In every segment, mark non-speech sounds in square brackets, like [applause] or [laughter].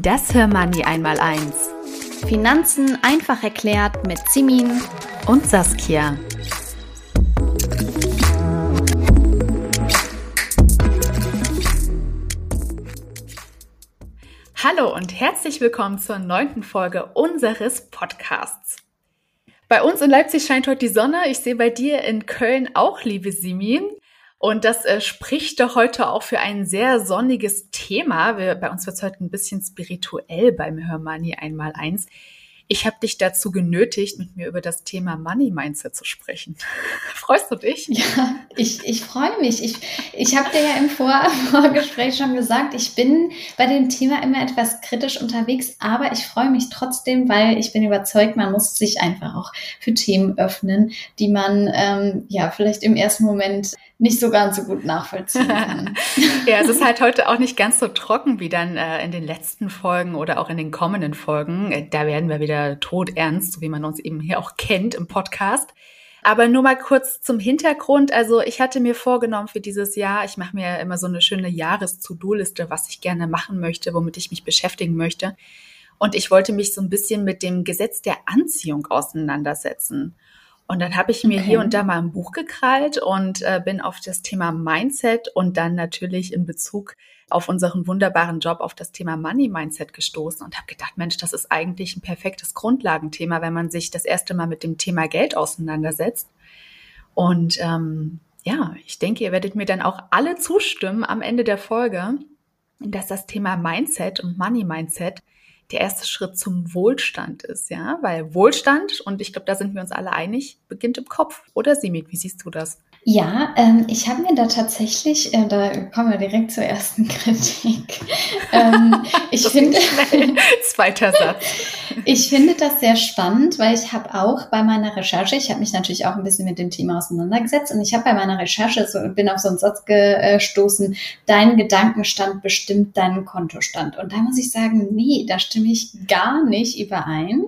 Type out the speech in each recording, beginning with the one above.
Das Hörmoney einmal eins. Finanzen einfach erklärt mit Simin und Saskia. Hallo und herzlich willkommen zur neunten Folge unseres Podcasts. Bei uns in Leipzig scheint heute die Sonne. Ich sehe bei dir in Köln auch, liebe Simin. Und das äh, spricht doch heute auch für ein sehr sonniges Thema. Wir, bei uns wird es heute ein bisschen spirituell beim Hörmoney einmal eins. Ich habe dich dazu genötigt, mit mir über das Thema Money Mindset zu sprechen. [laughs] Freust du dich? Ja, ich, ich freue mich. Ich, ich habe dir ja im Vor [laughs] Vorgespräch schon gesagt, ich bin bei dem Thema immer etwas kritisch unterwegs, aber ich freue mich trotzdem, weil ich bin überzeugt, man muss sich einfach auch für Themen öffnen, die man ähm, ja vielleicht im ersten Moment nicht so ganz so gut nachvollziehen kann. [laughs] ja, es ist halt heute auch nicht ganz so trocken wie dann äh, in den letzten Folgen oder auch in den kommenden Folgen. Äh, da werden wir wieder todernst, so wie man uns eben hier auch kennt im Podcast. Aber nur mal kurz zum Hintergrund. Also ich hatte mir vorgenommen für dieses Jahr, ich mache mir immer so eine schöne Jahres-To-Do-Liste, was ich gerne machen möchte, womit ich mich beschäftigen möchte. Und ich wollte mich so ein bisschen mit dem Gesetz der Anziehung auseinandersetzen. Und dann habe ich mir okay. hier und da mal ein Buch gekrallt und äh, bin auf das Thema Mindset und dann natürlich in Bezug auf unseren wunderbaren Job auf das Thema Money Mindset gestoßen und habe gedacht, Mensch, das ist eigentlich ein perfektes Grundlagenthema, wenn man sich das erste Mal mit dem Thema Geld auseinandersetzt. Und ähm, ja, ich denke, ihr werdet mir dann auch alle zustimmen am Ende der Folge, dass das Thema Mindset und Money Mindset der erste Schritt zum Wohlstand ist, ja, weil Wohlstand, und ich glaube, da sind wir uns alle einig, beginnt im Kopf. Oder Simit, wie siehst du das? Ja, ähm, ich habe mir da tatsächlich, äh, da kommen wir direkt zur ersten [laughs] Kritik. ähm, ich finde, [laughs] zweiter Satz. ich finde das sehr spannend, weil ich habe auch bei meiner Recherche, ich habe mich natürlich auch ein bisschen mit dem Thema auseinandergesetzt und ich habe bei meiner Recherche so, bin auf so einen Satz gestoßen: Dein Gedankenstand bestimmt deinen Kontostand. Und da muss ich sagen, nee, da stimme ich gar nicht überein,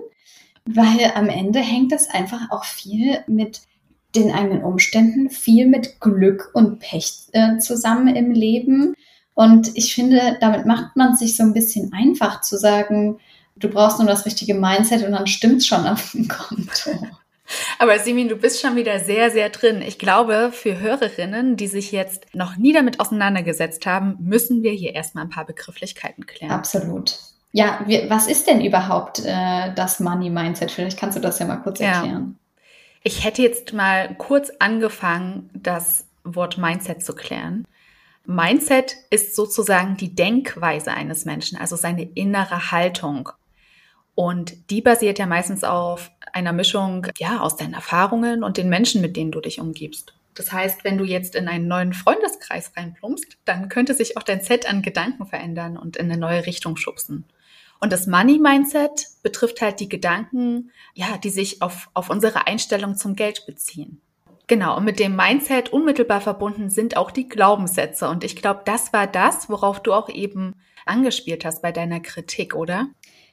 weil am Ende hängt das einfach auch viel mit den eigenen Umständen, viel mit Glück und Pech äh, zusammen im Leben. Und ich finde, damit macht man sich so ein bisschen einfach zu sagen, du brauchst nur das richtige Mindset und dann stimmt's schon auf dem Konto. [laughs] Aber Simin, du bist schon wieder sehr, sehr drin. Ich glaube, für Hörerinnen, die sich jetzt noch nie damit auseinandergesetzt haben, müssen wir hier erstmal ein paar Begrifflichkeiten klären. Absolut. Ja, wir, was ist denn überhaupt äh, das Money Mindset? Vielleicht kannst du das ja mal kurz erklären. Ich hätte jetzt mal kurz angefangen, das Wort Mindset zu klären. Mindset ist sozusagen die Denkweise eines Menschen, also seine innere Haltung. Und die basiert ja meistens auf einer Mischung, ja, aus deinen Erfahrungen und den Menschen, mit denen du dich umgibst. Das heißt, wenn du jetzt in einen neuen Freundeskreis reinplumpst, dann könnte sich auch dein Set an Gedanken verändern und in eine neue Richtung schubsen. Und das Money Mindset betrifft halt die Gedanken, ja, die sich auf, auf unsere Einstellung zum Geld beziehen. Genau, und mit dem Mindset unmittelbar verbunden sind auch die Glaubenssätze. Und ich glaube, das war das, worauf du auch eben angespielt hast bei deiner Kritik, oder?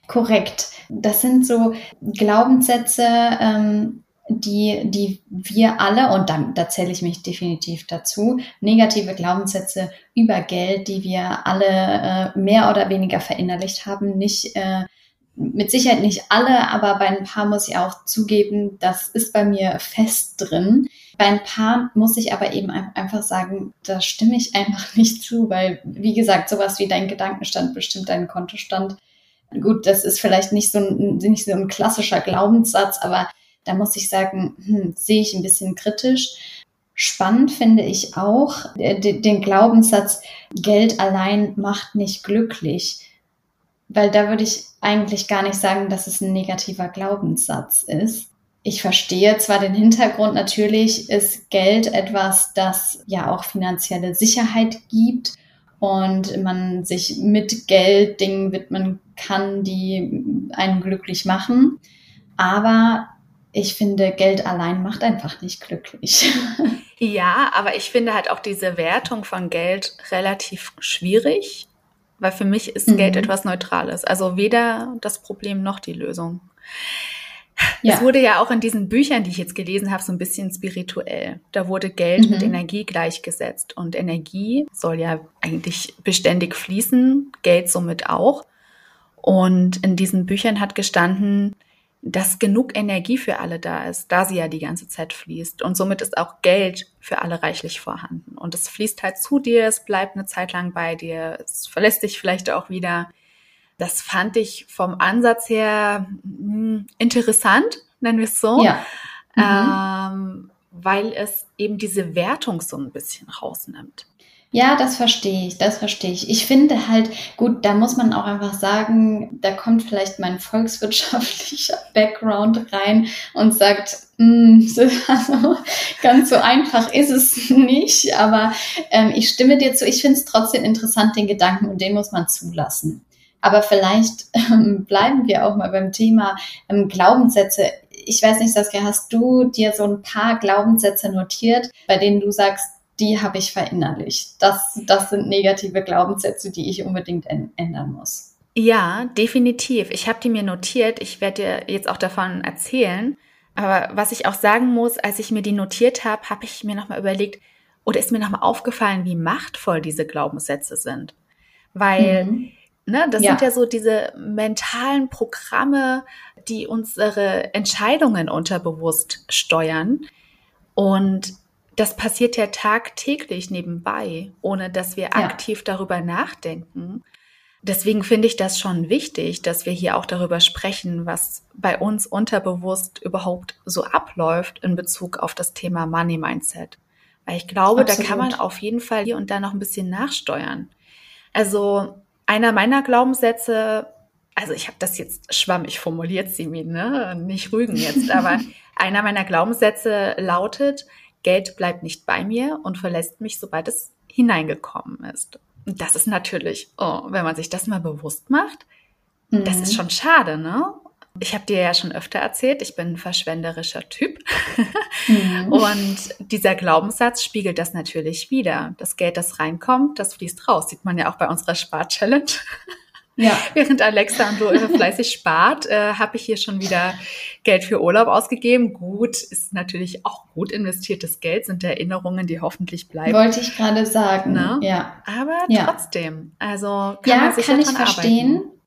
Korrekt. Das sind so Glaubenssätze, ähm, die, die wir alle, und da, da zähle ich mich definitiv dazu, negative Glaubenssätze über Geld, die wir alle äh, mehr oder weniger verinnerlicht haben, nicht äh, mit Sicherheit nicht alle, aber bei ein paar muss ich auch zugeben, das ist bei mir fest drin. Bei ein paar muss ich aber eben einfach sagen, da stimme ich einfach [laughs] nicht zu, weil, wie gesagt, sowas wie dein Gedankenstand bestimmt deinen Kontostand. Gut, das ist vielleicht nicht so ein, nicht so ein klassischer Glaubenssatz, aber da muss ich sagen, hm, sehe ich ein bisschen kritisch. Spannend finde ich auch äh, den Glaubenssatz, Geld allein macht nicht glücklich. Weil da würde ich eigentlich gar nicht sagen, dass es ein negativer Glaubenssatz ist. ich verstehe zwar den Hintergrund, natürlich ist Geld etwas, das ja auch finanzielle Sicherheit gibt und man sich mit Geld Dingen widmen kann, die einen glücklich machen. Aber ich finde, Geld allein macht einfach nicht glücklich. [laughs] Ja, aber ich finde halt auch diese Wertung von Geld relativ schwierig, weil für mich ist mhm. Geld etwas Neutrales. Also weder das Problem noch die Lösung. Ja. Es wurde ja auch in diesen Büchern, die ich jetzt gelesen habe, so ein bisschen spirituell. Da wurde Geld mhm. mit Energie gleichgesetzt. Und Energie soll ja eigentlich beständig fließen, Geld somit auch. Und in diesen Büchern hat gestanden, dass genug Energie für alle da ist, da sie ja die ganze Zeit fließt. Und somit ist auch Geld für alle reichlich vorhanden. Und es fließt halt zu dir, es bleibt eine Zeit lang bei dir, es verlässt dich vielleicht auch wieder. Das fand ich vom Ansatz her mh, hm, interessant, nennen wir es so. Ja. Mhm. Ähm, weil es eben diese Wertung so ein bisschen rausnimmt. Ja, das verstehe ich, das verstehe ich. Ich finde halt, gut, da muss man auch einfach sagen, da kommt vielleicht mein volkswirtschaftlicher [laughs] Background rein und sagt, mm, [laughs] also, ganz so einfach ist es nicht, aber ähm, ich stimme dir zu, ich finde es trotzdem interessant, den Gedanken, und den muss man zulassen. Aber vielleicht [laughs] ähm, bleiben wir auch mal beim Thema ähm, Glaubenssätze. Ich weiß nicht, Saskia, hast du dir so ein paar Glaubenssätze notiert, bei denen du sagst, die habe ich verinnerlicht. Das, das sind negative Glaubenssätze, die ich unbedingt ändern muss. Ja, definitiv. Ich habe die mir notiert. Ich werde dir jetzt auch davon erzählen. Aber was ich auch sagen muss, als ich mir die notiert habe, habe ich mir nochmal überlegt, oder ist mir nochmal aufgefallen, wie machtvoll diese Glaubenssätze sind. Weil, mhm. ne, das ja. sind ja so diese mentalen Programme, die unsere Entscheidungen unterbewusst steuern. Und das passiert ja tagtäglich nebenbei, ohne dass wir ja. aktiv darüber nachdenken. Deswegen finde ich das schon wichtig, dass wir hier auch darüber sprechen, was bei uns unterbewusst überhaupt so abläuft in Bezug auf das Thema Money Mindset. Weil ich glaube, Absolut. da kann man auf jeden Fall hier und da noch ein bisschen nachsteuern. Also einer meiner Glaubenssätze, also ich habe das jetzt schwammig formuliert, Simin, ne? nicht rügen jetzt, aber [laughs] einer meiner Glaubenssätze lautet, Geld bleibt nicht bei mir und verlässt mich, sobald es hineingekommen ist. Und das ist natürlich, oh, wenn man sich das mal bewusst macht, mhm. das ist mhm. schon schade, ne? Ich habe dir ja schon öfter erzählt, ich bin ein verschwenderischer Typ. Mhm. Und dieser Glaubenssatz spiegelt das natürlich wieder. Das Geld, das reinkommt, das fließt raus. Sieht man ja auch bei unserer Spar-Challenge. Ja. Während Alexa und Loe [laughs] fleißig spart, äh, habe ich hier schon wieder Geld für Urlaub ausgegeben. Gut, ist natürlich auch gut investiertes Geld, sind Erinnerungen, die hoffentlich bleiben. Wollte ich gerade sagen. Ne? Ja. Aber ja. trotzdem, also kann ja, man sich kann ich verstehen. Arbeiten.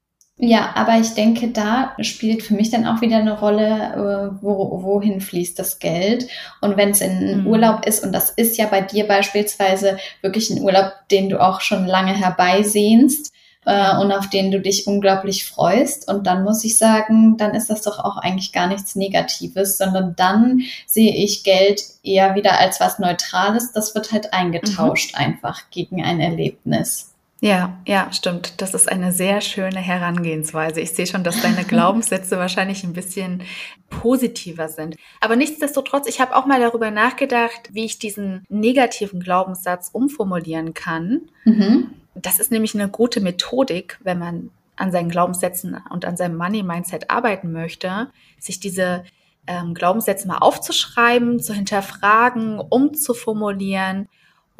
Ja, aber ich denke, da spielt für mich dann auch wieder eine Rolle, äh, wo, wohin fließt das Geld. Und wenn es in mhm. Urlaub ist, und das ist ja bei dir beispielsweise wirklich ein Urlaub, den du auch schon lange herbeisehnst, äh, und auf den du dich unglaublich freust. Und dann muss ich sagen, dann ist das doch auch eigentlich gar nichts Negatives, sondern dann sehe ich Geld eher wieder als was Neutrales. Das wird halt eingetauscht mhm. einfach gegen ein Erlebnis. Ja, ja, stimmt. Das ist eine sehr schöne Herangehensweise. Ich sehe schon, dass deine [laughs] Glaubenssätze wahrscheinlich ein bisschen positiver sind. Aber nichtsdestotrotz, ich habe auch mal darüber nachgedacht, wie ich diesen negativen Glaubenssatz umformulieren kann. Mhm. Das ist nämlich eine gute Methodik, wenn man an seinen Glaubenssätzen und an seinem Money-Mindset arbeiten möchte, sich diese ähm, Glaubenssätze mal aufzuschreiben, zu hinterfragen, umzuformulieren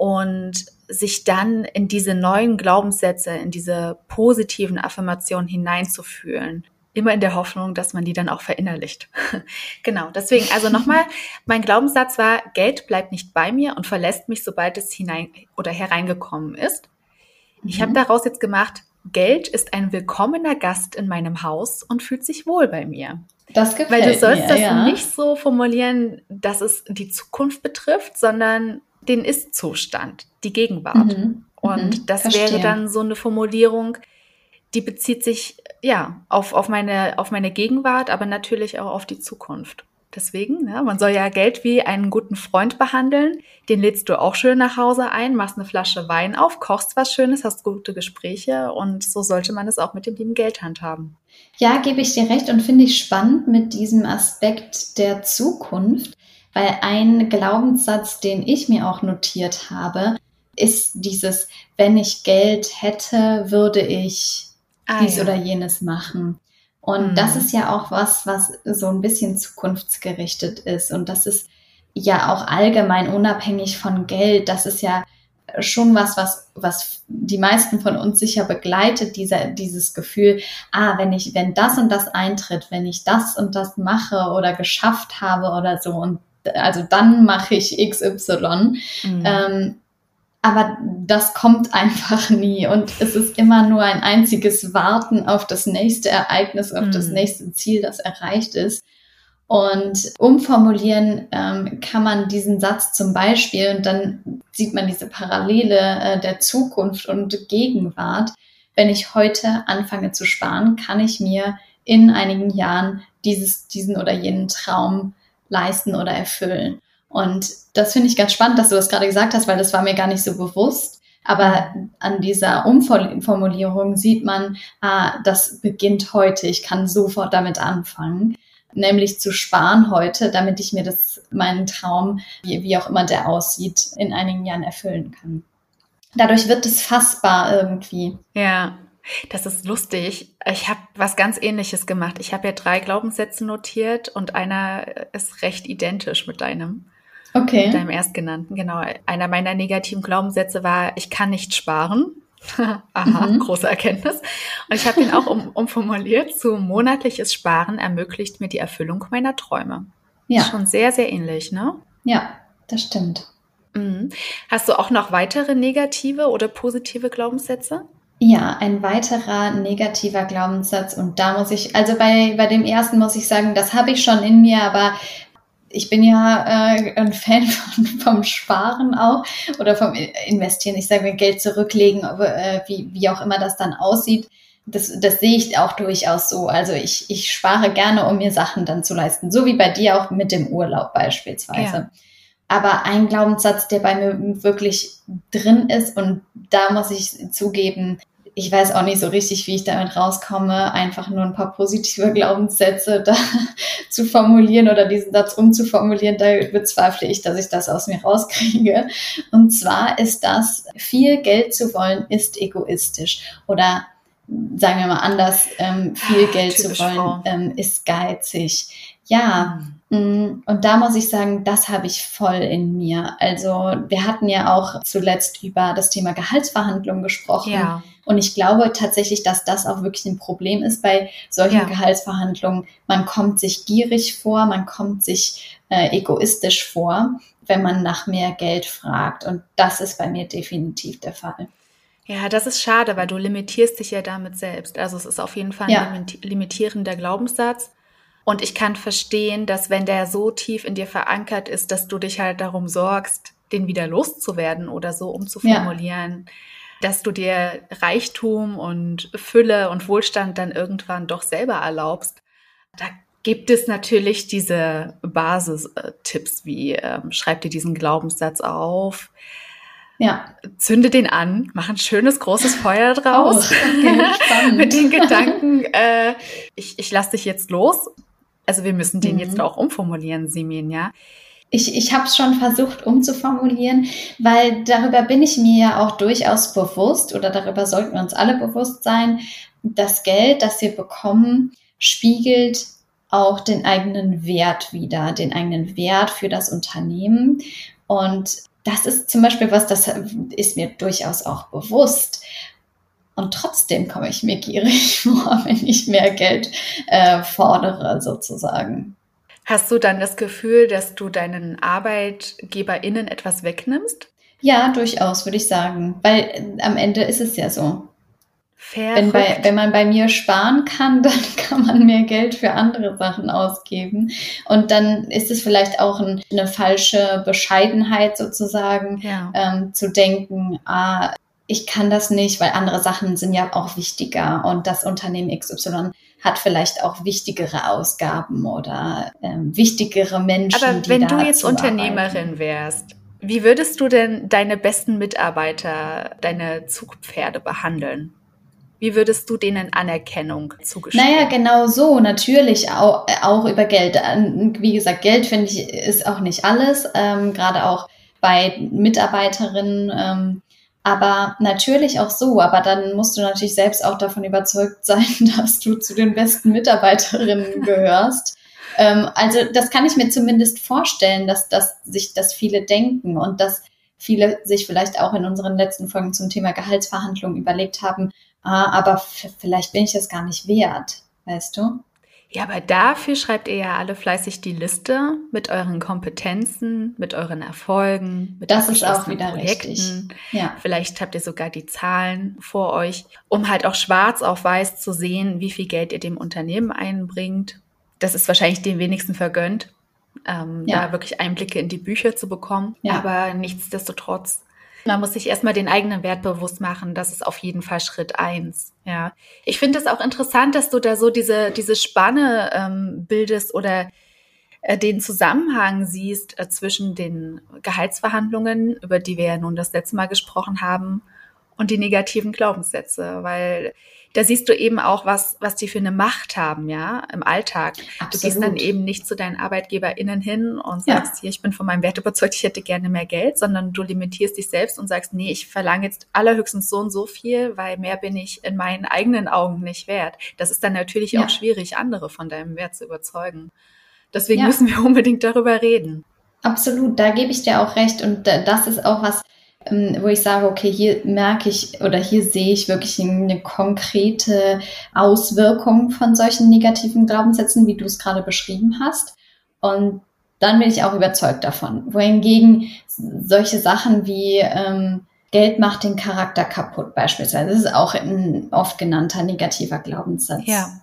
und sich dann in diese neuen Glaubenssätze, in diese positiven Affirmationen hineinzufühlen. Immer in der Hoffnung, dass man die dann auch verinnerlicht. [laughs] genau, deswegen, also [laughs] nochmal, mein Glaubenssatz war, Geld bleibt nicht bei mir und verlässt mich, sobald es hinein oder hereingekommen ist. Ich mhm. habe daraus jetzt gemacht, Geld ist ein willkommener Gast in meinem Haus und fühlt sich wohl bei mir. Das gefällt. Weil du sollst mir, das ja. nicht so formulieren, dass es die Zukunft betrifft, sondern den Ist-Zustand, die Gegenwart. Mhm. Und mhm. das Verstehe. wäre dann so eine Formulierung, die bezieht sich ja auf, auf, meine, auf meine Gegenwart, aber natürlich auch auf die Zukunft. Deswegen, ne, man soll ja Geld wie einen guten Freund behandeln. Den lädst du auch schön nach Hause ein, machst eine Flasche Wein auf, kochst was Schönes, hast gute Gespräche und so sollte man es auch mit dem lieben Geld handhaben. Ja, gebe ich dir recht und finde ich spannend mit diesem Aspekt der Zukunft, weil ein Glaubenssatz, den ich mir auch notiert habe, ist dieses, wenn ich Geld hätte, würde ich ah, dies ja. oder jenes machen. Und mhm. das ist ja auch was, was so ein bisschen zukunftsgerichtet ist. Und das ist ja auch allgemein unabhängig von Geld. Das ist ja schon was, was, was die meisten von uns sicher begleitet, dieser, dieses Gefühl, ah, wenn ich, wenn das und das eintritt, wenn ich das und das mache oder geschafft habe oder so und also dann mache ich XY. Mhm. Ähm, aber das kommt [laughs] einfach nie und es ist immer nur ein einziges Warten auf das nächste Ereignis, auf mhm. das nächste Ziel, das erreicht ist. Und umformulieren ähm, kann man diesen Satz zum Beispiel und dann sieht man diese Parallele äh, der Zukunft und Gegenwart. Wenn ich heute anfange zu sparen, kann ich mir in einigen Jahren dieses, diesen oder jenen Traum leisten oder erfüllen. Und das finde ich ganz spannend, dass du das gerade gesagt hast, weil das war mir gar nicht so bewusst. Aber an dieser Umformulierung sieht man, ah, das beginnt heute. Ich kann sofort damit anfangen nämlich zu sparen heute, damit ich mir das, meinen Traum, wie, wie auch immer der aussieht, in einigen Jahren erfüllen kann. Dadurch wird es fassbar irgendwie. Ja, das ist lustig. Ich habe was ganz Ähnliches gemacht. Ich habe ja drei Glaubenssätze notiert und einer ist recht identisch mit deinem. Okay. Mit deinem erstgenannten. Genau. Einer meiner negativen Glaubenssätze war, ich kann nicht sparen. [laughs] Aha, mhm. große Erkenntnis. Und ich habe ihn auch um, umformuliert zu monatliches Sparen ermöglicht mir die Erfüllung meiner Träume. Ja. Schon sehr, sehr ähnlich, ne? Ja, das stimmt. Mhm. Hast du auch noch weitere negative oder positive Glaubenssätze? Ja, ein weiterer negativer Glaubenssatz. Und da muss ich, also bei, bei dem ersten muss ich sagen, das habe ich schon in mir, aber ich bin ja äh, ein Fan [laughs] von, vom Sparen auch oder vom Investieren. Ich sage mir Geld zurücklegen, äh, wie, wie auch immer das dann aussieht. Das, das sehe ich auch durchaus so. Also ich, ich spare gerne, um mir Sachen dann zu leisten. So wie bei dir auch mit dem Urlaub beispielsweise. Ja. Aber ein Glaubenssatz, der bei mir wirklich drin ist, und da muss ich zugeben, ich weiß auch nicht so richtig, wie ich damit rauskomme, einfach nur ein paar positive [laughs] Glaubenssätze da [laughs] zu formulieren oder diesen Satz umzuformulieren, da bezweifle ich, dass ich das aus mir rauskriege. Und zwar ist das, viel Geld zu wollen, ist egoistisch. Oder sagen wir mal anders, ähm, viel ah, Geld zu wollen, ähm, ist geizig. Ja, mhm. Mm, und da muss ich sagen, das habe ich voll in mir. Also wir hatten ja auch zuletzt über das Thema Gehaltsverhandlungen gesprochen. Ja. Und ich glaube tatsächlich, dass das auch wirklich ein Problem ist bei solchen ja. Gehaltsverhandlungen. Man kommt sich gierig vor, man kommt sich äh, egoistisch vor, wenn man nach mehr Geld fragt. Und das ist bei mir definitiv der Fall. Ja, das ist schade, weil du limitierst dich ja damit selbst. Also es ist auf jeden Fall ein ja. limitierender Glaubenssatz. Und ich kann verstehen, dass wenn der so tief in dir verankert ist, dass du dich halt darum sorgst, den wieder loszuwerden oder so umzuformulieren, ja. Dass du dir Reichtum und Fülle und Wohlstand dann irgendwann doch selber erlaubst. Da gibt es natürlich diese Basistipps wie ähm, schreib dir diesen Glaubenssatz auf, ja. Zünde den an, mach ein schönes großes Feuer draus. [laughs] Oh, mit den Gedanken, äh, ich, ich lass dich jetzt los also wir müssen den mhm. jetzt auch umformulieren, Simin, ja. Ich, ich habe es schon versucht umzuformulieren, weil darüber bin ich mir ja auch durchaus bewusst oder darüber sollten wir uns alle bewusst sein, das Geld, das wir bekommen, spiegelt auch den eigenen Wert wieder, den eigenen Wert für das Unternehmen. Und das ist zum Beispiel was, das ist mir durchaus auch bewusst. Und trotzdem komme ich mir gierig [laughs] vor, wenn ich mehr Geld äh, fordere, sozusagen. Hast du dann das Gefühl, dass du deinen ArbeitgeberInnen etwas wegnimmst? Ja, durchaus, würde ich sagen. Weil äh, am Ende ist es ja so. Wenn, bei, wenn man bei mir sparen kann, [laughs] dann kann man mehr Geld für andere Sachen ausgeben. Und dann ist es vielleicht auch ein, eine falsche Bescheidenheit sozusagen, ja. ähm, zu denken, ah, ich kann das nicht, weil andere Sachen sind ja auch wichtiger und das Unternehmen XY hat vielleicht auch wichtigere Ausgaben oder ähm, wichtigere Menschen. Aber wenn du jetzt Unternehmerin arbeiten. wärst, wie würdest du denn deine besten Mitarbeiter, deine Zugpferde behandeln? Wie würdest du denen Anerkennung zugestehen? Naja, genau so, natürlich auch, auch über Geld. Wie gesagt, Geld finde ich ist auch nicht alles, ähm, gerade auch bei Mitarbeiterinnen. Ähm, aber natürlich auch so, aber dann musst du natürlich selbst auch davon überzeugt [laughs] sein, dass du zu den besten Mitarbeiterinnen [laughs] gehörst. ähm, also das kann ich mir zumindest vorstellen, dass, dass sich das viele denken und dass viele sich vielleicht auch in unseren letzten Folgen zum Thema Gehaltsverhandlungen überlegt haben, ah, aber vielleicht bin ich das gar nicht wert, weißt du? Ja, aber dafür schreibt ihr ja alle fleißig die Liste mit euren Kompetenzen, mit euren Erfolgen, mit das ist auch wieder Projekten. Richtig. Ja. Vielleicht habt ihr sogar die Zahlen vor euch, um halt auch schwarz auf weiß zu sehen, wie viel Geld ihr dem Unternehmen einbringt. Das ist wahrscheinlich den wenigsten vergönnt, ähm, ja. da wirklich Einblicke in die Bücher zu bekommen. Ja. Aber nichtsdestotrotz man muss sich erstmal den eigenen Wert bewusst machen. Das ist auf jeden Fall Schritt eins. Ja. Ich finde es auch interessant, dass du da so diese, diese Spanne ähm, bildest oder äh, den Zusammenhang siehst äh, zwischen den Gehaltsverhandlungen, über die wir ja nun das letzte Mal gesprochen haben, und die negativen Glaubenssätze, weil da siehst du eben auch, was, was die für eine Macht haben, ja, im Alltag. Absolut. Du gehst dann eben nicht zu deinen ArbeitgeberInnen hin und sagst, ja. hier, ich bin von meinem Wert überzeugt, ich hätte gerne mehr Geld, sondern du limitierst dich selbst und sagst, nee, ich verlange jetzt allerhöchstens so und so viel, weil mehr bin ich in meinen eigenen Augen nicht wert. Das ist dann natürlich ja. auch schwierig, andere von deinem Wert zu überzeugen. Deswegen ja. müssen wir [laughs] unbedingt darüber reden. Absolut, da gebe ich dir auch recht. Und das ist auch was, wo ich sage, okay, hier merke ich oder hier sehe ich wirklich eine konkrete Auswirkung von solchen negativen Glaubenssätzen, wie du es gerade beschrieben hast. Und dann bin ich auch überzeugt davon. Wohingegen solche Sachen wie ähm, Geld macht den Charakter kaputt beispielsweise, das ist auch ein oft genannter negativer Glaubenssatz. Ja.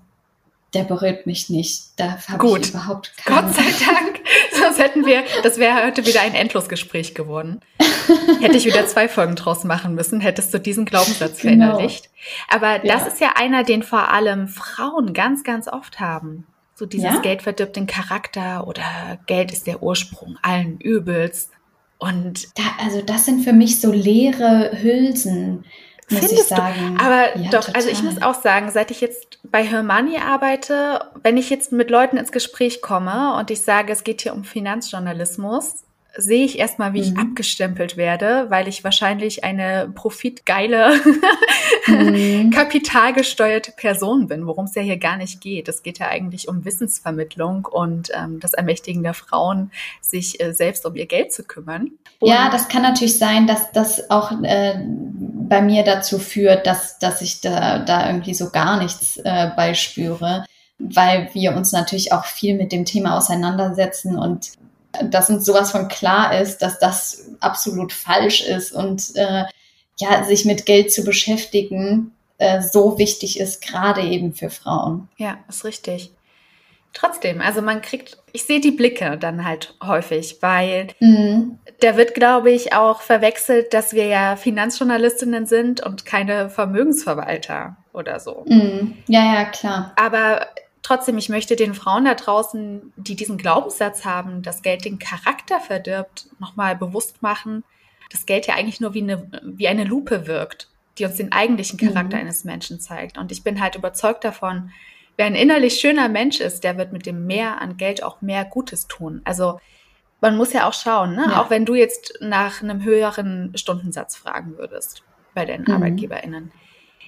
Der berührt mich nicht. Da habe ich überhaupt keinen. Gott sei Dank. [laughs] Sonst hätten wir, das wäre heute wieder ein Endlosgespräch geworden. [laughs] Hätte ich wieder zwei Folgen draus machen müssen, hättest du diesen Glaubenssatz [laughs] genau. verinnerlicht. Aber ja. das ist ja einer, den vor allem Frauen ganz, ganz oft haben. So dieses ja? Geld verdirbt den Charakter oder Geld ist der Ursprung allen Übels. Und da, also das sind für mich so leere Hülsen, muss Findest ich sagen. Du? Aber ja, doch, total. also ich muss auch sagen, seit ich jetzt bei Hermani arbeite, wenn ich jetzt mit Leuten ins Gespräch komme und ich sage, es geht hier um Finanzjournalismus, sehe ich erstmal, wie mhm. ich abgestempelt werde, weil ich wahrscheinlich eine profitgeile, mhm. [laughs] kapitalgesteuerte Person bin, worum es ja hier gar nicht geht. Es geht ja eigentlich um Wissensvermittlung und ähm, das Ermächtigen der Frauen, sich äh, selbst um ihr Geld zu kümmern. Und ja, das kann natürlich sein, dass das auch äh, bei mir dazu führt, dass, dass ich da, da irgendwie so gar nichts äh, beispüre weil wir uns natürlich auch viel mit dem Thema auseinandersetzen und dass uns sowas von klar ist, dass das absolut falsch ist und äh, ja, sich mit Geld zu beschäftigen äh, so wichtig ist, gerade eben für Frauen. Ja, ist richtig. Trotzdem, also man kriegt, ich sehe die Blicke dann halt häufig, weil mhm. da wird, glaube ich, auch verwechselt, dass wir ja Finanzjournalistinnen sind und keine Vermögensverwalter oder so. Mhm. Ja, ja, klar. Aber Trotzdem, ich möchte den Frauen da draußen, die diesen Glaubenssatz haben, dass Geld den Charakter verdirbt, nochmal bewusst machen, dass Geld ja eigentlich nur wie eine, wie eine Lupe wirkt, die uns den eigentlichen Charakter mhm. eines Menschen zeigt. Und ich bin halt überzeugt davon, wer ein innerlich schöner Mensch ist, der wird mit dem Mehr an Geld auch mehr Gutes tun. Also man muss ja auch schauen, ne? Ja. auch wenn du jetzt nach einem höheren Stundensatz fragen würdest bei deinen mhm. ArbeitgeberInnen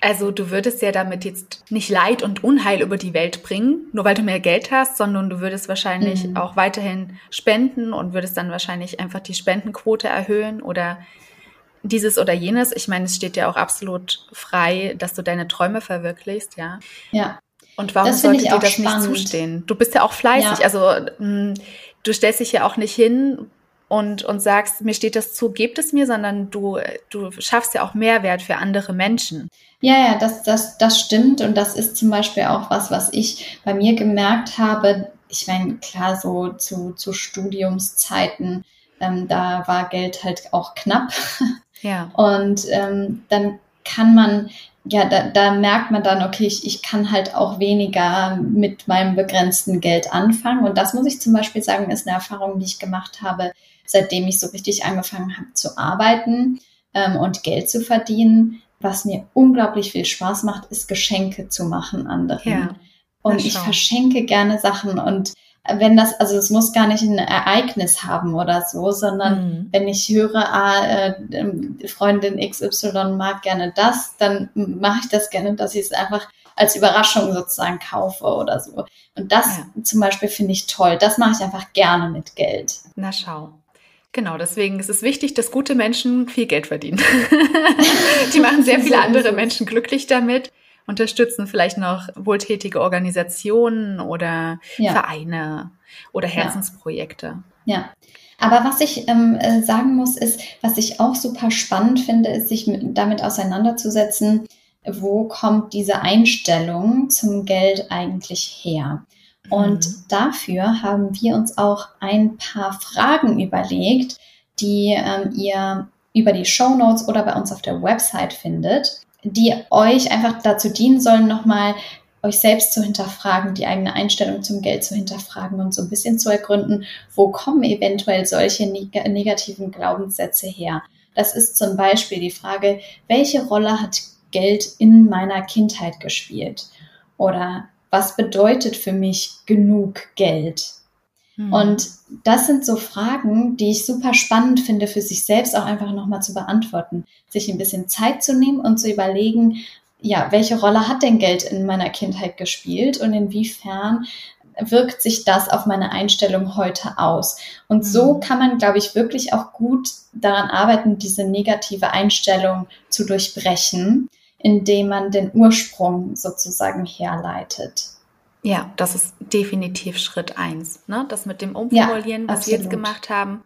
also du würdest ja damit jetzt nicht Leid und Unheil über die Welt bringen, nur weil du mehr Geld hast, sondern du würdest wahrscheinlich mhm. auch weiterhin spenden und würdest dann wahrscheinlich einfach die Spendenquote erhöhen oder dieses oder jenes. Ich meine, es steht ja auch absolut frei, dass du deine Träume verwirklichst, ja. Ja. Und warum sollte dir das spannend. nicht zustehen? Du bist ja auch fleißig. Ja. Also mh, hm, du stellst dich ja auch nicht hin, und, und sagst, mir steht das zu, gebt es mir, sondern du, du schaffst ja auch Mehrwert für andere Menschen. Ja, ja, das, das, das stimmt. Und das ist zum Beispiel auch was, was ich bei mir gemerkt habe. Ich meine, klar, so zu, zu Studiumszeiten, ähm, da war Geld halt auch knapp. [laughs] Ja. Und ähm, dann kann man ja, da, da merkt man dann, okay, ich, ich kann halt auch weniger mit meinem begrenzten Geld anfangen. Und das muss ich zum Beispiel sagen, ist eine Erfahrung, die ich gemacht habe, seitdem ich so richtig angefangen habe zu arbeiten ähm, und Geld zu verdienen, was mir unglaublich viel Spaß macht, ist Geschenke zu machen anderen. Ja, und ich verschenke gerne Sachen und wenn das, also es muss gar nicht ein Ereignis haben oder so, sondern mhm. wenn ich höre, ah, äh, ähm, Freundin XY mag gerne das, dann mache ich das gerne, dass ich es einfach als Überraschung sozusagen kaufe oder so. Und das ja. zum Beispiel finde ich toll. Das mache ich einfach gerne mit Geld. Na schau. Genau, deswegen ist es wichtig, dass gute Menschen viel Geld verdienen. [laughs] Die machen sehr viele andere Menschen glücklich damit, unterstützen vielleicht noch wohltätige Organisationen oder ja. Vereine oder Herzensprojekte. Ja. ja. Aber was ich ähm, äh, sagen muss, ist, was ich auch super spannend finde, ist, sich mit, damit auseinanderzusetzen, wo kommt diese Einstellung zum Geld eigentlich her? Und mhm. dafür haben wir uns auch ein paar Fragen überlegt, die ähm, ihr über die Show Notes oder bei uns auf der Website findet, die euch einfach dazu dienen sollen, nochmal euch selbst zu hinterfragen, die eigene Einstellung zum Geld zu hinterfragen und so ein bisschen zu ergründen, wo kommen eventuell solche neg negativen Glaubenssätze her. Das ist zum Beispiel die Frage, welche Rolle hat Geld in meiner Kindheit gespielt? Oder was bedeutet für mich genug Geld? Hm. Und das sind so Fragen, die ich super spannend finde, für sich selbst auch einfach nochmal zu beantworten, sich ein bisschen Zeit zu nehmen und zu überlegen, ja, welche Rolle hat denn Geld in meiner Kindheit gespielt und inwiefern wirkt sich das auf meine Einstellung heute aus? Und so hm. kann man, glaube ich, wirklich auch gut daran arbeiten, diese negative Einstellung zu durchbrechen indem man den Ursprung sozusagen herleitet. Ja, das ist definitiv Schritt eins. Ne? Das mit dem Umformulieren, ja, was wir jetzt gemacht haben,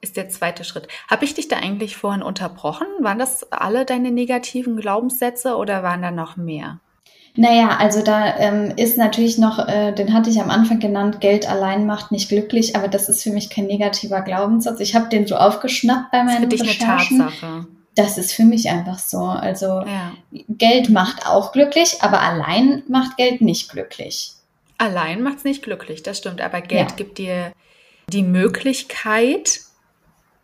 ist der zweite Schritt. Habe ich dich da eigentlich vorhin unterbrochen? Waren das alle deine negativen Glaubenssätze oder waren da noch mehr? Naja, also da ähm, ist natürlich noch, äh, den hatte ich am Anfang genannt, Geld allein macht nicht glücklich, aber das ist für mich kein negativer Glaubenssatz. Ich habe den so aufgeschnappt bei meinen das ist für dich Recherchen. Eine Tatsache das ist für mich einfach so. Also ja. Geld macht auch glücklich, aber allein macht Geld nicht glücklich. Allein macht es nicht glücklich, das stimmt. Aber Geld ja. gibt dir die Möglichkeit,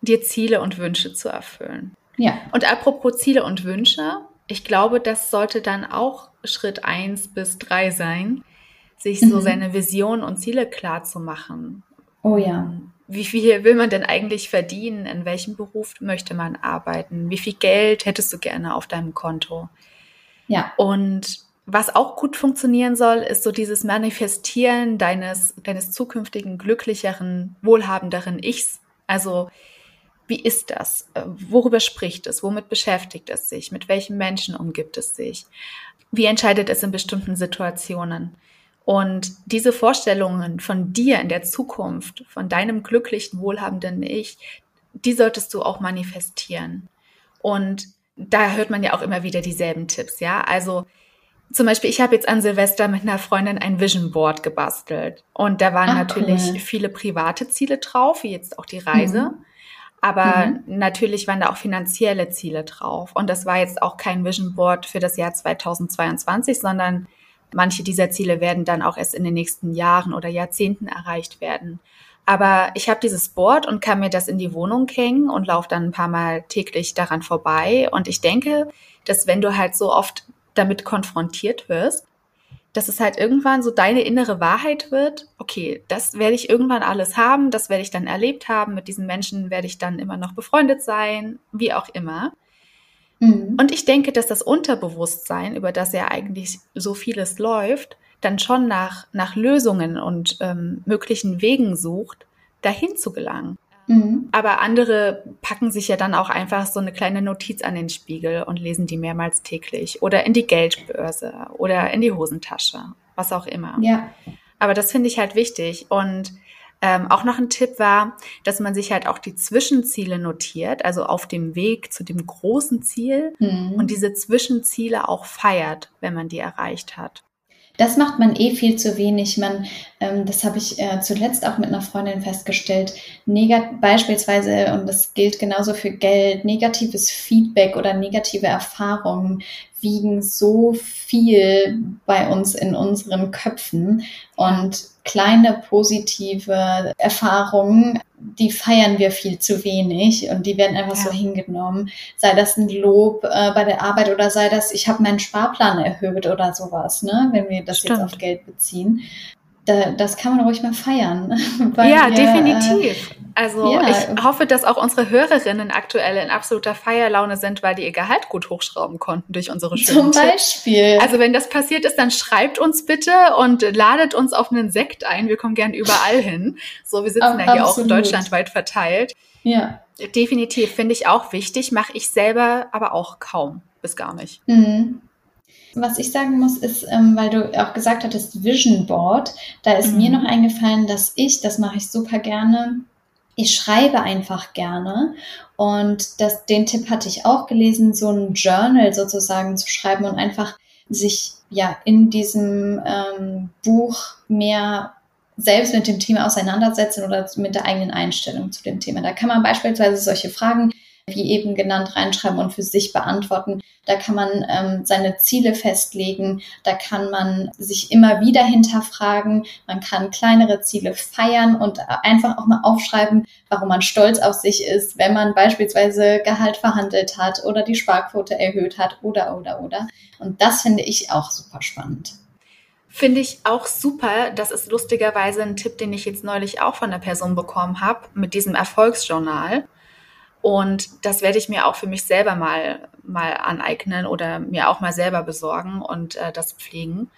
dir Ziele und Wünsche zu erfüllen. Ja. Und apropos Ziele und Wünsche, ich glaube, das sollte dann auch Schritt eins bis drei sein, sich so mhm. seine Vision und Ziele klar zu machen. Oh ja wie viel will man denn eigentlich verdienen? In welchem Beruf möchte man arbeiten? Wie viel Geld hättest du gerne auf deinem Konto? Ja. Und was auch gut funktionieren soll, ist so dieses Manifestieren deines, deines zukünftigen, glücklicheren, wohlhabenderen Ichs. Also, wie ist das? Worüber spricht es? Womit beschäftigt es sich? Mit welchen Menschen umgibt es sich? Wie entscheidet es in bestimmten Situationen? Und diese Vorstellungen von dir in der Zukunft, von deinem glücklichen, wohlhabenden Ich, die solltest du auch manifestieren. Und da hört man ja auch immer wieder dieselben Tipps, ja. Also zum Beispiel, ich habe jetzt an Silvester mit einer Freundin ein Vision Board gebastelt. Und da waren Ach, natürlich cool. viele private Ziele drauf, wie jetzt auch die Reise. Mhm. Aber mhm. natürlich waren da auch finanzielle Ziele drauf. Und das war jetzt auch kein Vision Board für das Jahr 2022, sondern Manche dieser Ziele werden dann auch erst in den nächsten Jahren oder Jahrzehnten erreicht werden. Aber ich habe dieses Board und kann mir das in die Wohnung hängen und laufe dann ein paar Mal täglich daran vorbei. Und ich denke, dass wenn du halt so oft damit konfrontiert wirst, dass es halt irgendwann so deine innere Wahrheit wird, okay, das werde ich irgendwann alles haben, das werde ich dann erlebt haben, mit diesen Menschen werde ich dann immer noch befreundet sein, wie auch immer. Mhm. Und ich denke, dass das Unterbewusstsein, über das ja eigentlich so vieles läuft, dann schon nach, nach Lösungen und ähm, möglichen Wegen sucht, dahin zu gelangen. Mhm. Aber andere packen sich ja dann auch einfach so eine kleine Notiz an den Spiegel und lesen die mehrmals täglich oder in die Geldbörse oder in die Hosentasche, was auch immer. Ja. Aber das finde ich halt wichtig und ähm, auch noch ein Tipp war, dass man sich halt auch die Zwischenziele notiert, also auf dem Weg zu dem großen Ziel mhm. und diese Zwischenziele auch feiert, wenn man die erreicht hat. Das macht man eh viel zu wenig. Man, ähm, das habe ich äh, zuletzt auch mit einer Freundin festgestellt. Negat beispielsweise, und das gilt genauso für Geld, negatives Feedback oder negative Erfahrungen wiegen so viel bei uns in unseren Köpfen. Und kleine positive Erfahrungen, die feiern wir viel zu wenig und die werden einfach ja. so hingenommen. Sei das ein Lob äh, bei der Arbeit oder sei das, ich habe meinen Sparplan erhöht oder sowas, ne? wenn wir das Stimmt. jetzt auf Geld beziehen da, das kann man ruhig mal feiern. [laughs] ja, wir, definitiv. Äh, also ja. ich hoffe, dass auch unsere Hörerinnen aktuell in absoluter Feierlaune sind, weil die ihr Gehalt gut hochschrauben konnten durch unsere schönen Zum Beispiel. Tipps. Also wenn das passiert ist, dann schreibt uns bitte und ladet uns auf einen Sekt ein. Wir kommen gern überall hin. So, wir sitzen Ab, ja hier absolut. auch deutschlandweit verteilt. Ja. Definitiv, finde ich auch wichtig, mache ich selber aber auch kaum bis gar nicht. Mhm. Was ich sagen muss, ist, ähm, weil du auch gesagt hattest, Vision Board, da ist mhm. mir noch eingefallen, dass ich, das mache ich super gerne, ich schreibe einfach gerne. Und das, den Tipp hatte ich auch gelesen, so ein Journal sozusagen zu schreiben und einfach sich ja in diesem ähm, Buch mehr selbst mit dem Thema auseinandersetzen oder mit der eigenen Einstellung zu dem Thema. Da kann man beispielsweise solche Fragen wie eben genannt, reinschreiben und für sich beantworten. Da kann man ähm, seine Ziele festlegen, da kann man sich immer wieder hinterfragen, man kann kleinere Ziele feiern und einfach auch mal aufschreiben, warum man stolz auf sich ist, wenn man beispielsweise Gehalt verhandelt hat oder die Sparquote erhöht hat oder oder oder. Und das finde ich auch super spannend. Finde ich auch super. Das ist lustigerweise ein Tipp, den ich jetzt neulich auch von der Person bekommen habe, mit diesem Erfolgsjournal. Und das werde ich mir auch für mich selber mal, mal aneignen oder mir auch mal selber besorgen und äh, das pflegen.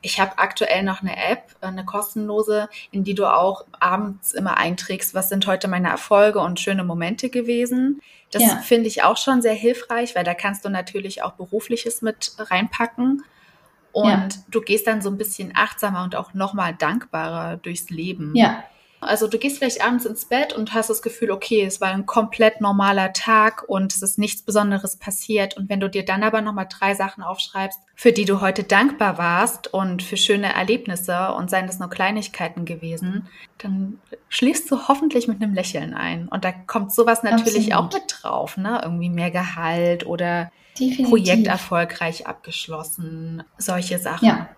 Ich habe aktuell noch eine App, eine kostenlose, in die du auch abends immer einträgst, was sind heute meine Erfolge und schöne Momente gewesen. Das ja. finde ich auch schon sehr hilfreich, weil da kannst du natürlich auch berufliches mit reinpacken. Und ja. du gehst dann so ein bisschen achtsamer und auch nochmal dankbarer durchs Leben. Ja. Also du gehst vielleicht abends ins Bett und hast das Gefühl, okay, es war ein komplett normaler Tag und es ist nichts Besonderes passiert. Und wenn du dir dann aber nochmal drei Sachen aufschreibst, für die du heute dankbar warst und für schöne Erlebnisse und seien das nur Kleinigkeiten gewesen, dann schließt du hoffentlich mit einem Lächeln ein. Und da kommt sowas natürlich Absolut. auch mit drauf, ne? Irgendwie mehr Gehalt oder Definitiv. Projekt erfolgreich abgeschlossen, solche Sachen. Ja.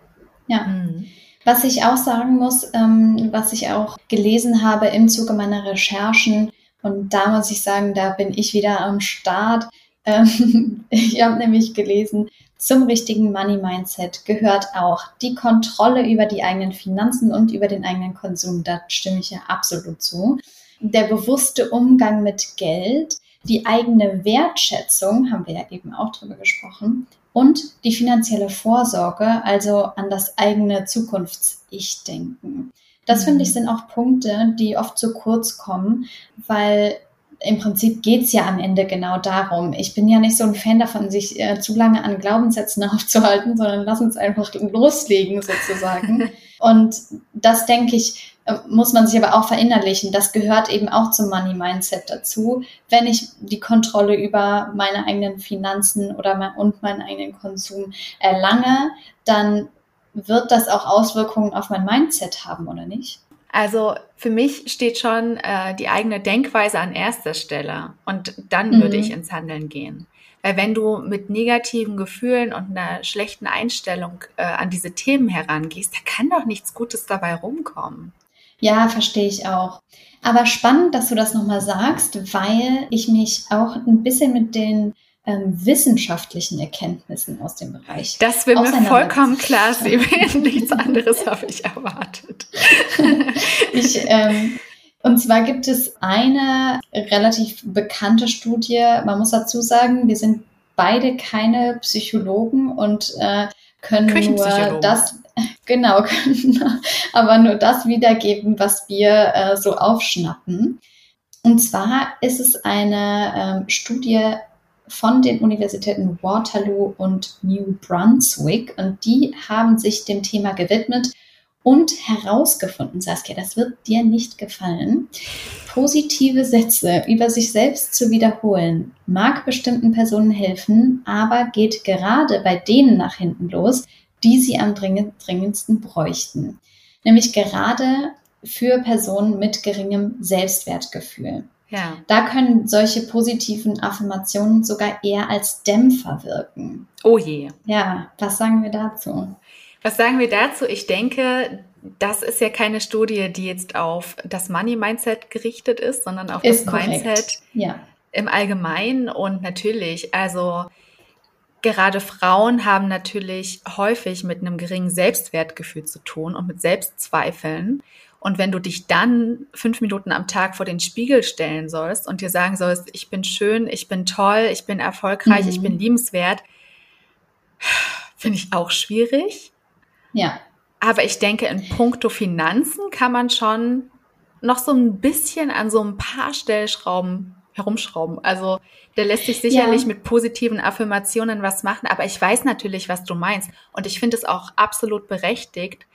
Ja. Hm. Was ich auch sagen muss, ähm, was ich auch gelesen habe im Zuge meiner Recherchen, und da muss ich sagen, da bin ich wieder am Start. Ähm, [laughs] ich habe nämlich gelesen, zum richtigen Money Mindset gehört auch die Kontrolle über die eigenen Finanzen und über den eigenen Konsum. Da stimme ich ja absolut zu. Der bewusste Umgang mit Geld, die eigene Wertschätzung, haben wir ja eben auch drüber gesprochen, und die finanzielle Vorsorge, also an das eigene Zukunfts-Ich denken. Das mhm. finde ich sind auch Punkte, die oft zu kurz kommen, weil im Prinzip geht's ja am Ende genau darum. Ich bin ja nicht so ein Fan davon, sich äh, zu lange an Glaubenssätzen [laughs] aufzuhalten, sondern lass uns einfach loslegen sozusagen. [laughs] Und das denke ich, muss man sich aber auch verinnerlichen. Das gehört eben auch zum Money Mindset dazu. Wenn ich die Kontrolle über meine eigenen Finanzen oder mein, und meinen eigenen Konsum erlange, dann wird das auch Auswirkungen auf mein Mindset haben, oder nicht? Also für mich steht schon äh, die eigene Denkweise an erster Stelle und dann mhm. würde ich ins Handeln gehen. Weil wenn du mit negativen Gefühlen und einer schlechten Einstellung äh, an diese Themen herangehst, da kann doch nichts Gutes dabei rumkommen. Ja, verstehe ich auch. Aber spannend, dass du das nochmal sagst, weil ich mich auch ein bisschen mit den ähm, wissenschaftlichen Erkenntnissen aus dem Bereich. Das wird mir vollkommen klar, Steven. [laughs] Nichts anderes habe ich erwartet. [laughs] ich, ähm, und zwar gibt es eine relativ bekannte Studie. Man muss dazu sagen, wir sind beide keine Psychologen und äh, können nur das, [laughs] genau, können [laughs] aber nur das wiedergeben, was wir äh, so aufschnappen. Und zwar ist es eine ähm, Studie von den Universitäten Waterloo und New Brunswick und die haben sich dem Thema gewidmet und herausgefunden, Saskia, das wird dir nicht gefallen, positive Sätze über sich selbst zu wiederholen mag bestimmten Personen helfen, aber geht gerade bei denen nach hinten los, die sie am dringendsten bräuchten. Nämlich gerade für Personen mit geringem Selbstwertgefühl. Ja. Da können solche positiven Affirmationen sogar eher als Dämpfer wirken. Oh je. Ja, was sagen wir dazu? Was sagen wir dazu? Ich denke, das ist ja keine Studie, die jetzt auf das Money-Mindset gerichtet ist, sondern auf ist das korrekt. Mindset ja. im Allgemeinen. Und natürlich, also gerade Frauen haben natürlich häufig mit einem geringen Selbstwertgefühl zu tun und mit Selbstzweifeln. Und wenn du dich dann fünf Minuten am Tag vor den Spiegel stellen sollst und dir sagen sollst, ich bin schön, ich bin toll, ich bin erfolgreich, mhm. ich bin liebenswert, finde ich auch schwierig. Ja. Aber ich denke, in puncto Finanzen kann man schon noch so ein bisschen an so ein paar Stellschrauben herumschrauben. Also der lässt sich sicherlich ja. mit positiven Affirmationen was machen, aber ich weiß natürlich, was du meinst. Und ich finde es auch absolut berechtigt,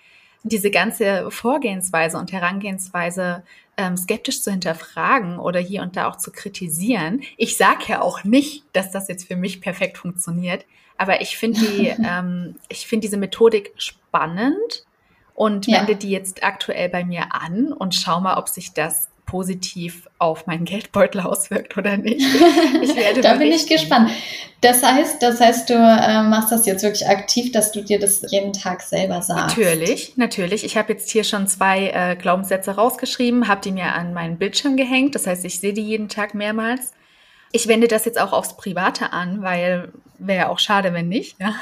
diese ganze Vorgehensweise und Herangehensweise ähm, skeptisch zu hinterfragen oder hier und da auch zu kritisieren. Ich sage ja auch nicht, dass das jetzt für mich perfekt funktioniert, aber ich finde die, [laughs] ähm, ich finde diese Methodik spannend und ja. wende die jetzt aktuell bei mir an und schau mal, ob sich das positiv auf meinen Geldbeutel auswirkt oder nicht. [laughs] Ich werde da bin ich gespannt. Das heißt, das heißt, du äh, machst das jetzt wirklich aktiv, dass du dir das jeden Tag selber sagst. Natürlich, natürlich. Ich habe jetzt hier schon zwei äh, Glaubenssätze rausgeschrieben, habe die mir an meinen Bildschirm gehängt. Das heißt, ich sehe die jeden Tag mehrmals. Ich wende das jetzt auch aufs Private an, weil wäre ja auch schade, wenn nicht. Ja?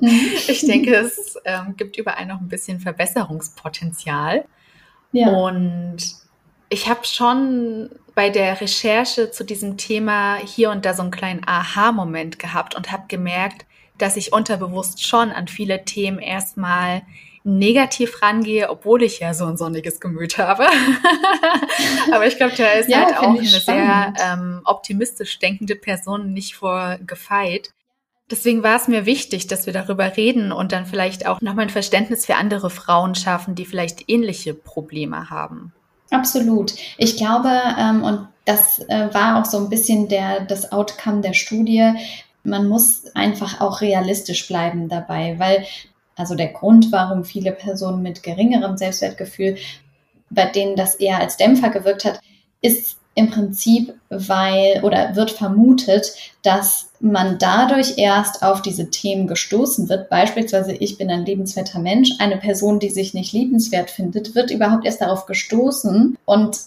Mhm. [laughs] Ich denke, es ähm, gibt überall noch ein bisschen Verbesserungspotenzial. Ja. Und ich habe schon bei der Recherche zu diesem Thema hier und da so einen kleinen Aha-Moment gehabt und habe gemerkt, dass ich unterbewusst schon an viele Themen erstmal negativ rangehe, obwohl ich ja so ein sonniges Gemüt habe. [laughs] Aber ich glaube, da ist ja, halt auch eine spannend. sehr ähm, optimistisch denkende Person nicht vor gefeit. Deswegen war es mir wichtig, dass wir darüber reden und dann vielleicht auch nochmal ein Verständnis für andere Frauen schaffen, die vielleicht ähnliche Probleme haben. Absolut. Ich glaube, ähm, und das äh, war auch so ein bisschen der, das Outcome der Studie, man muss einfach auch realistisch bleiben dabei, weil also der Grund, warum viele Personen mit geringerem Selbstwertgefühl, bei denen das eher als Dämpfer gewirkt hat, ist im Prinzip, weil oder wird vermutet, dass man dadurch erst auf diese Themen gestoßen wird. Beispielsweise, ich bin ein liebenswerter Mensch. Eine Person, die sich nicht liebenswert findet, wird überhaupt erst darauf gestoßen und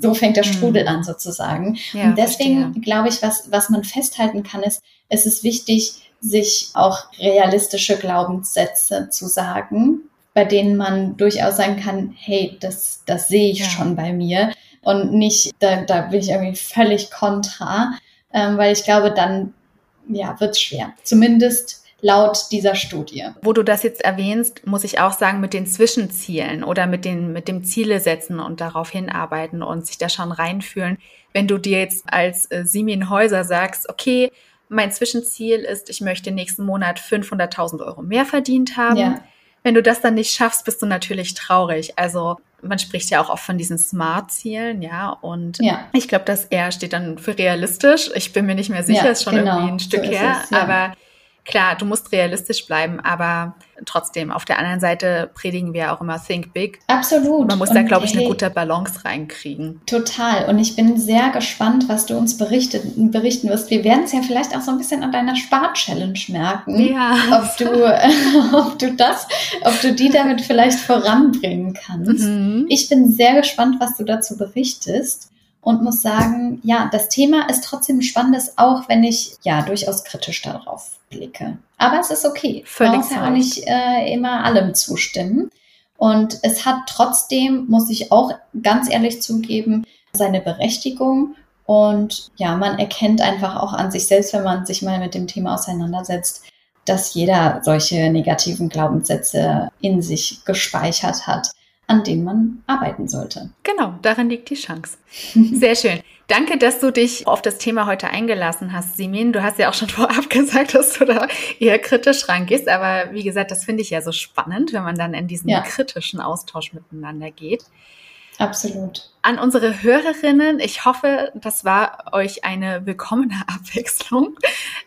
so fängt der hm. Strudel an sozusagen. Ja, und deswegen glaube ich, was, was man festhalten kann, ist, es ist wichtig, sich auch realistische Glaubenssätze zu sagen, bei denen man durchaus sagen kann, hey, das, das sehe ich ja. schon bei mir und nicht, da, da bin ich irgendwie völlig kontra, ähm, weil ich glaube, dann ja, wird es schwer. Zumindest laut dieser Studie. Wo du das jetzt erwähnst, muss ich auch sagen, mit den Zwischenzielen oder mit, den, mit dem Ziele setzen und darauf hinarbeiten und sich da schon reinfühlen. Wenn du dir jetzt als äh, Simin Häuser sagst, okay, mein Zwischenziel ist, ich möchte nächsten Monat 500.000 Euro mehr verdient haben. Ja. Wenn du das dann nicht schaffst, bist du natürlich traurig. Also man spricht ja auch oft von diesen Smart-Zielen, ja. Und ja. ich glaube, das R steht dann für realistisch. Ich bin mir nicht mehr sicher, ja, ist schon genau. irgendwie ein Stück so her. Es, ja. Aber klar, du musst realistisch bleiben, aber trotzdem, auf der anderen Seite predigen wir auch immer Think Big. Absolut. Man muss und da, glaube ich, hey, eine gute Balance reinkriegen. Total. Und ich bin sehr gespannt, was du uns berichtet, berichten wirst. Wir werden es ja vielleicht auch so ein bisschen an deiner Spar-Challenge merken. Ja. Ob du, [laughs] ob du das, ob du die damit vielleicht voranbringen kannst. Mhm. Ich bin sehr gespannt, was du dazu berichtest und muss sagen, ja, das Thema ist trotzdem spannendes, auch wenn ich ja durchaus kritisch darauf blicke. Aber es ist okay. Völlig Man muss ja auch nicht äh, immer allem zustimmen. Und es hat trotzdem, muss ich auch ganz ehrlich zugeben, seine Berechtigung. Und ja, man erkennt einfach auch an sich selbst, wenn man sich mal mit dem Thema auseinandersetzt, dass jeder solche negativen Glaubenssätze in sich gespeichert hat an denen man arbeiten sollte. Genau, darin liegt die Chance. [laughs] Sehr schön. Danke, dass du dich auf das Thema heute eingelassen hast, Simin. Du hast ja auch schon [laughs] vorab gesagt, dass du da eher kritisch rangehst. Aber wie gesagt, das finde ich ja so spannend, wenn man dann in diesen ja. kritischen Austausch miteinander geht. Absolut. An unsere Hörerinnen, ich hoffe, das war euch eine willkommene [laughs] Abwechslung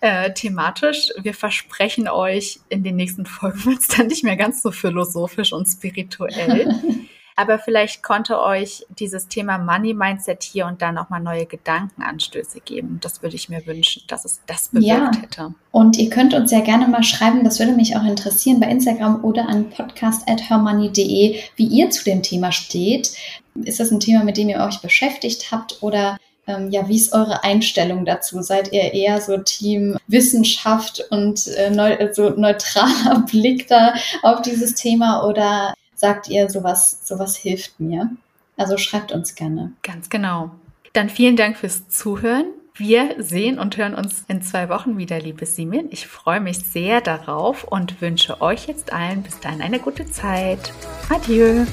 äh, thematisch. Wir versprechen euch, in den nächsten Folgen wird es dann nicht mehr ganz so philosophisch und spirituell. [laughs] Aber vielleicht konnte euch dieses Thema Money Mindset hier und da nochmal neue Gedankenanstöße geben. Das würde ich mir wünschen, dass es das bewirkt ja. hätte. Und ihr könnt uns ja gerne mal schreiben, das würde mich auch interessieren, bei Instagram oder an podcast.hermoney.de, wie ihr zu dem Thema steht. Ist das ein Thema, mit dem ihr euch beschäftigt habt oder ähm, ja, wie ist eure Einstellung dazu? Seid ihr eher so Team Wissenschaft und äh, neu, so neutraler [laughs] Blick da auf dieses Thema oder sagt ihr, sowas, sowas hilft mir? Also schreibt uns gerne. Ganz genau. Dann vielen Dank fürs Zuhören. Wir sehen und hören uns in zwei Wochen wieder, liebe Simin. Ich freue mich sehr darauf und wünsche euch jetzt allen bis dahin eine gute Zeit. Adieu.